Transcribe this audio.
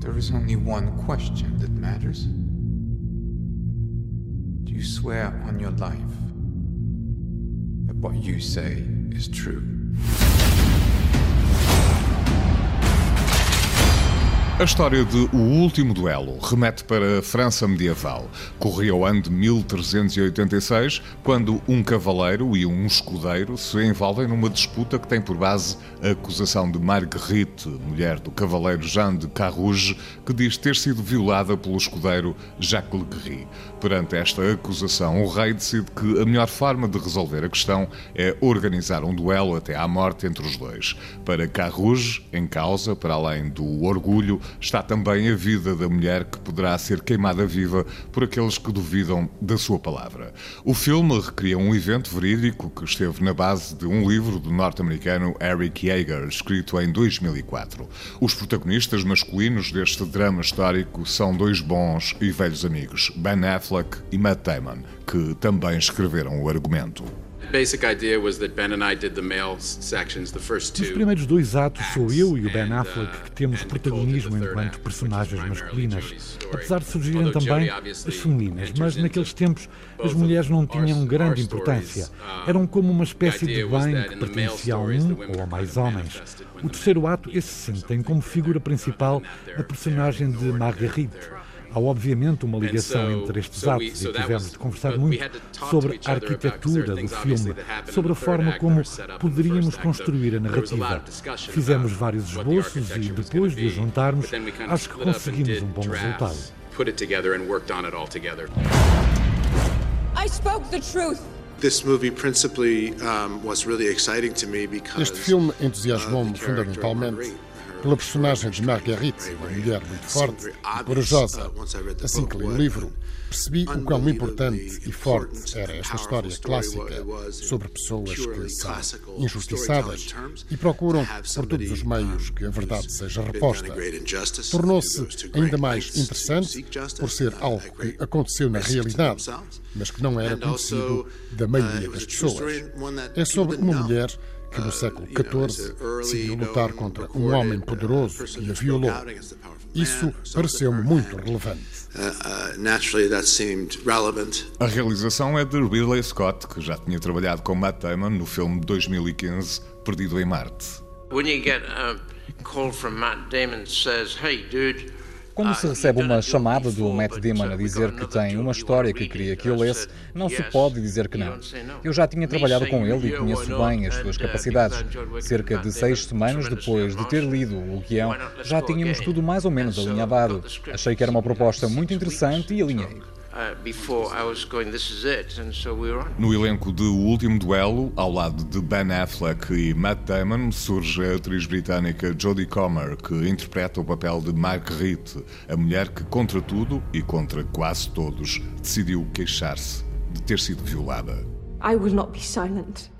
There is only one question that matters. Do you swear on your life that what you say is true? A história de O Último Duelo remete para a França medieval. Corria o ano de 1386, quando um cavaleiro e um escudeiro se envolvem numa disputa que tem por base a acusação de Marguerite, mulher do cavaleiro Jean de Carrouge, que diz ter sido violada pelo escudeiro Jacques Le Guerry. Perante esta acusação, o rei decide que a melhor forma de resolver a questão é organizar um duelo até à morte entre os dois. Para Carrouge, em causa, para além do orgulho, está também a vida da mulher que poderá ser queimada viva por aqueles que duvidam da sua palavra. O filme recria um evento verídico que esteve na base de um livro do norte-americano Eric Yeager, escrito em 2004. Os protagonistas masculinos deste drama histórico são dois bons e velhos amigos, Ben Affleck e Matt Damon, que também escreveram o argumento. Nos primeiros dois atos sou eu e o Ben Affleck que temos protagonismo enquanto personagens masculinas, apesar de surgirem também as femininas, mas naqueles tempos as mulheres não tinham grande importância. Eram como uma espécie de bem que pertencia a um ou a mais homens. O terceiro ato, esse sim, tem como figura principal a personagem de Marguerite. Há obviamente uma ligação entre estes atos e tivemos de conversar muito sobre a arquitetura do filme, sobre a forma como poderíamos construir a narrativa. Fizemos vários esboços e depois de os juntarmos, acho que conseguimos um bom resultado. I spoke the truth. Este filme entusiasmou-me fundamentalmente pela personagem de Marguerite, uma mulher muito forte e corajosa. Assim que li o livro, percebi o quão importante e forte era esta história clássica sobre pessoas que são injustiçadas e procuram, por todos os meios, que a verdade seja reposta. Tornou-se ainda mais interessante por ser algo que aconteceu na realidade, mas que não era conhecido da maioria das pessoas. É sobre uma mulher que no século XIV decidiu lutar contra um homem poderoso que a violou. Isso pareceu-me muito relevante. A realização é de Ridley Scott, que já tinha trabalhado com Matt Damon no filme de 2015 Perdido em Marte. When you get a call from Matt Damon says, "Hey dude, quando se recebe uma chamada do Matt Damon a dizer que tem uma história que queria que eu lesse, não se pode dizer que não. Eu já tinha trabalhado com ele e conheço bem as suas capacidades. Cerca de seis semanas depois de ter lido o guião, já tínhamos tudo mais ou menos alinhavado. Achei que era uma proposta muito interessante e alinhei. No elenco de O Último Duelo, ao lado de Ben Affleck e Matt Damon, surge a atriz britânica Jodie Comer, que interpreta o papel de Marguerite, a mulher que, contra tudo e contra quase todos, decidiu queixar-se de ter sido violada. I will not be silent.